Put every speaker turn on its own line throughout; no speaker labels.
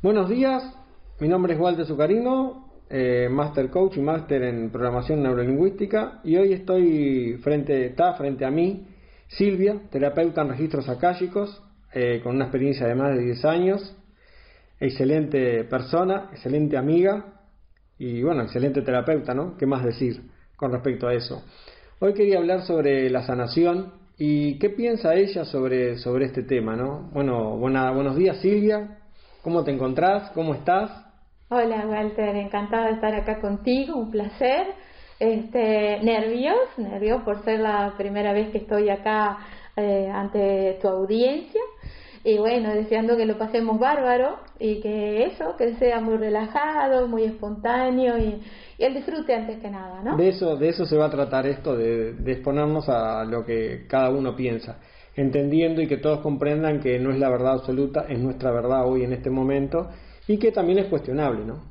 Buenos días, mi nombre es Walter Zucarino, eh, Master Coach y Master en Programación Neurolingüística y hoy estoy frente, está frente a mí Silvia, terapeuta en registros akáshicos, eh, con una experiencia de más de 10 años, excelente persona, excelente amiga y bueno, excelente terapeuta, ¿no? ¿Qué más decir con respecto a eso? Hoy quería hablar sobre la sanación y qué piensa ella sobre, sobre este tema, ¿no? Bueno, buena, buenos días Silvia, ¿cómo te encontrás? ¿Cómo estás?
Hola Walter, encantada de estar acá contigo, un placer. Este, nervios, nervios por ser la primera vez que estoy acá eh, ante tu audiencia y bueno, deseando que lo pasemos bárbaro y que eso, que sea muy relajado, muy espontáneo y, el disfrute antes que nada, ¿no?
De eso, de eso se va a tratar esto, de, exponernos a lo que cada uno piensa, entendiendo y que todos comprendan que no es la verdad absoluta, es nuestra verdad hoy en este momento y que también es cuestionable, ¿no?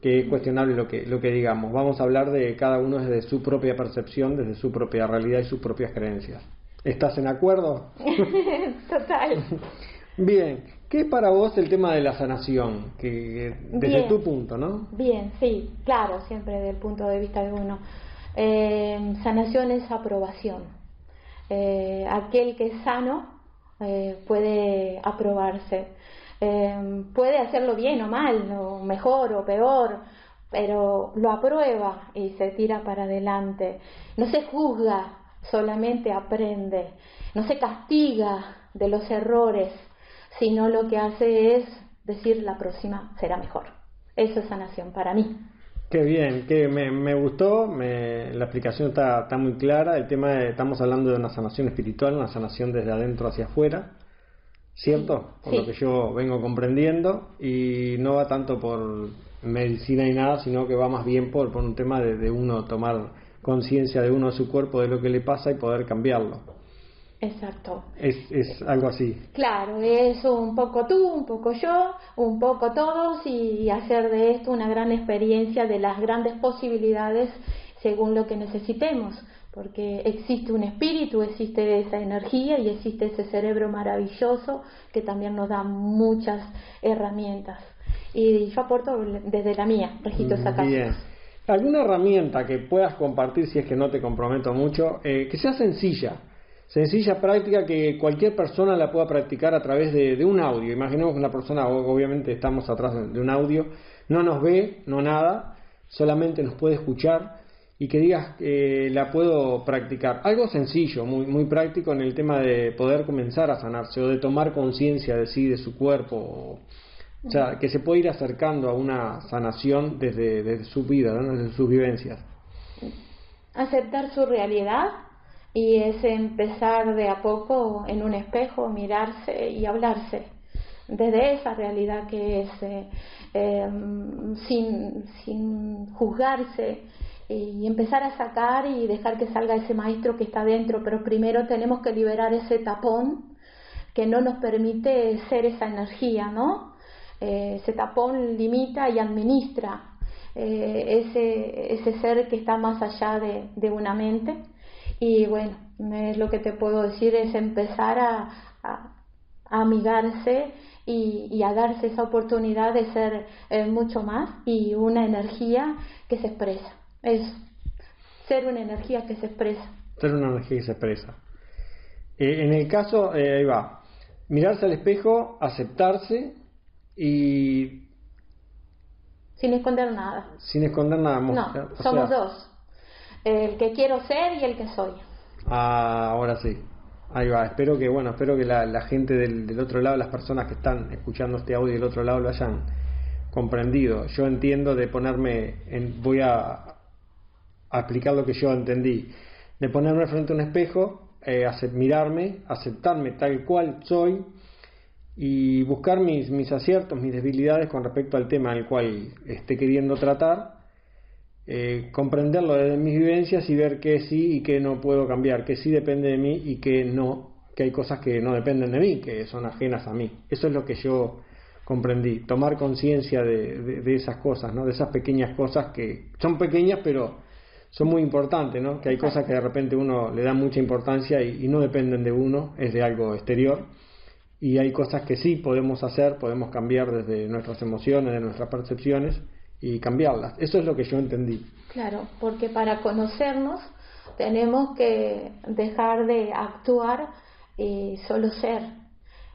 Que es cuestionable lo que, lo que digamos. Vamos a hablar de cada uno desde su propia percepción, desde su propia realidad y sus propias creencias. ¿Estás en acuerdo?
Total.
Bien, ¿qué es para vos el tema de la sanación? Que, desde tu punto, ¿no?
Bien, sí, claro, siempre desde el punto de vista de uno. Eh, sanación es aprobación. Eh, aquel que es sano eh, puede aprobarse. puede hacerlo bien o mal, o mejor o peor, pero lo aprueba y se tira para adelante. No se juzga, solamente aprende. No se castiga de los errores, sino lo que hace es decir la próxima será mejor. Eso es sanación para mí.
Qué bien, que me, gustó, la explicación está, está, muy clara, el tema de, estamos hablando de una sanación espiritual, una sanación desde adentro hacia afuera, ¿cierto? Por lo que yo vengo comprendiendo, y no va tanto por medicina y nada, sino que va más bien por, por un tema de, de uno tomar conciencia de uno de su cuerpo, de lo que le pasa y poder cambiarlo.
Exacto.
Es, es algo así.
Claro, es un poco tú, un poco yo, un poco todos y hacer de esto una gran experiencia de las grandes posibilidades según lo que necesitemos, porque existe un espíritu, existe esa energía y existe ese cerebro maravilloso que también nos da muchas herramientas. Y yo aporto desde la mía, registros acá.
¿Alguna herramienta que puedas compartir, si es que no te comprometo mucho, eh, que sea sencilla? sencilla práctica que cualquier persona la pueda practicar a través de, un audio. Imaginemos que una persona, obviamente estamos atrás de un audio, no nos ve, no nada, solamente nos puede escuchar y que digas que la puedo practicar. Algo sencillo, muy, muy práctico en el tema de poder comenzar a sanarse o de tomar conciencia de sí, de su cuerpo. O, sea, que se puede ir acercando a una sanación desde, su vida, desde sus vivencias.
Aceptar su realidad y es empezar de a poco en un espejo, mirarse y hablarse desde esa realidad que es eh, em, sin, sin juzgarse y empezar a sacar y dejar que salga ese maestro que está dentro, pero primero tenemos que liberar ese tapón que no nos permite ser esa energía, ¿no? Eh, ese tapón limita y administra eh, ese, ese ser que está más allá de, de una mente y bueno, lo que te puedo decir es empezar a, a, amigarse y, a darse esa oportunidad de ser eh, mucho más y una energía que se expresa. Es ser una energía que se expresa.
Ser una energía que se expresa. Eh, en el caso, eh, ahí va, mirarse al espejo, aceptarse y...
Sin esconder nada.
Sin esconder nada.
No, somos dos el que quiero ser y el que soy.
Ah, ahora sí. Ahí va, espero que, bueno, espero que la, gente del, otro lado, las personas que están escuchando este audio del otro lado lo hayan comprendido. Yo entiendo de ponerme, en, voy a, explicar lo que yo entendí, de ponerme frente a un espejo, eh, mirarme, aceptarme tal cual soy y buscar mis, mis aciertos, mis debilidades con respecto al tema al cual esté queriendo tratar eh, comprenderlo desde mis vivencias y ver qué sí y qué no puedo cambiar, que sí depende de mí y que no, que hay cosas que no dependen de mí, que son ajenas a mí. Eso es lo que yo comprendí, tomar conciencia de, de, esas cosas, ¿no? de esas pequeñas cosas que son pequeñas pero son muy importantes, ¿no? que hay cosas que de repente uno le da mucha importancia y, no dependen de uno, es de algo exterior y hay cosas que sí podemos hacer, podemos cambiar desde nuestras emociones, de nuestras percepciones y cambiarlas. Eso es lo que yo entendí.
Claro, porque para conocernos tenemos que dejar de actuar y solo ser.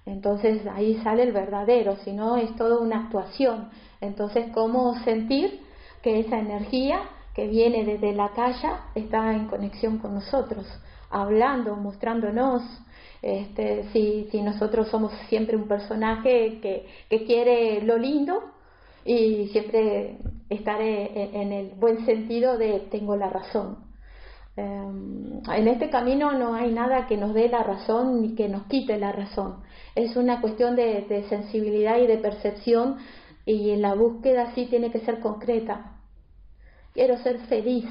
Entonces ahí sale el verdadero, si no es toda una actuación. Entonces, ¿cómo sentir que esa energía que viene desde la calle está en conexión con nosotros, hablando, mostrándonos? Este, si, nosotros somos siempre un personaje que, quiere lo lindo y siempre estaré en el buen sentido de tengo la razón. Em, en este camino no hay nada que nos dé la razón ni que nos quite la razón. Es una cuestión de, de sensibilidad y de percepción y la búsqueda sí tiene que ser concreta. Quiero ser feliz.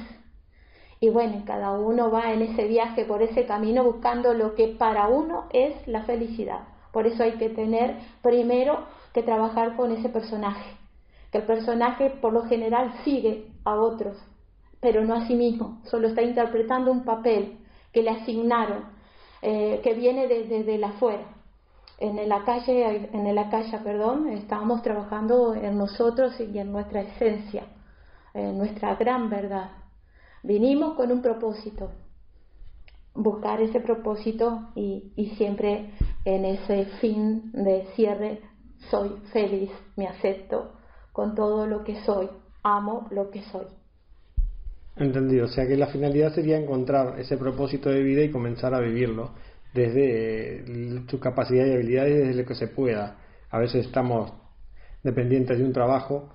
Y bueno, cada uno va en ese viaje, por ese camino, buscando lo que para uno es la felicidad. Por eso hay que tener primero que trabajar con ese personaje. Que el personaje por lo general sigue a otros, pero no a sí mismo. Solo está interpretando un papel que le asignaron, eh, que viene desde de, afuera en la calle, en la calle, perdón, estábamos trabajando en nosotros y en nuestra esencia, en nuestra gran verdad. Vinimos con un propósito, buscar ese propósito y, siempre en ese fin de cierre soy feliz, me acepto con todo lo que soy, amo lo que soy.
Entendido, o sea que la finalidad sería encontrar ese propósito de vida y comenzar a vivirlo desde tu capacidad y habilidades desde lo que se pueda. A veces estamos dependientes de un trabajo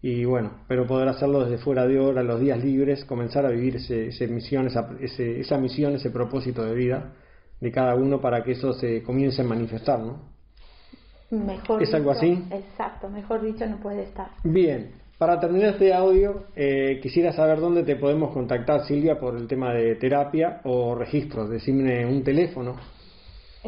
y bueno, pero poder hacerlo desde fuera de hora, los días libres, comenzar a vivir ese, misión, esa, esa misión, ese propósito de vida de cada uno para que eso se comience a manifestar, ¿no?
Mejor
¿Es algo así?
Exacto, mejor dicho no puede estar.
Bien, para terminar este audio, eh, quisiera saber dónde te podemos contactar, Silvia, por el tema de terapia o registros. Decime un teléfono.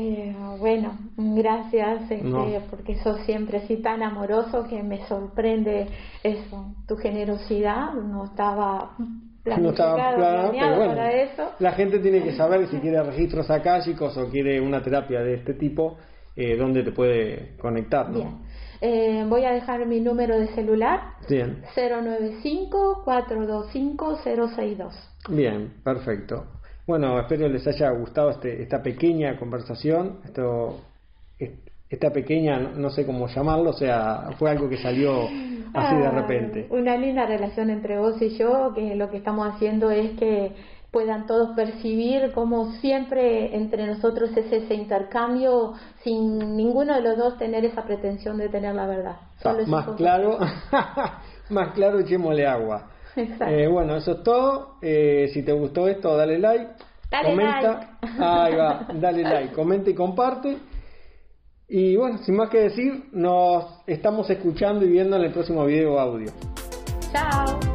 Eh, bueno, gracias, este, porque sos siempre así tan amoroso que me sorprende eso, tu generosidad. No estaba no estaba
pero bueno, para eso. La gente tiene que saber si quiere registros akáshicos o quiere una terapia de este tipo, eh, dónde te puede conectar. ¿no?
Eh, voy a dejar mi número de celular. Bien. 095-425-062.
Bien, perfecto. Bueno, espero les haya gustado este, esta pequeña conversación. Esto, esta pequeña, no sé cómo llamarlo, o sea, fue algo que salió así de repente.
Una linda relación entre vos y yo, que lo que estamos haciendo es que puedan todos percibir como siempre entre nosotros es ese intercambio sin ninguno de los dos tener esa pretensión de tener la verdad.
más claro, más claro echémosle agua. Eh, bueno, eso es todo. Eh, si te gustó esto, dale like. comenta. Ahí va, dale like, comenta y comparte. Y bueno, sin más que decir, nos estamos escuchando y viendo en el próximo video audio.
Chao.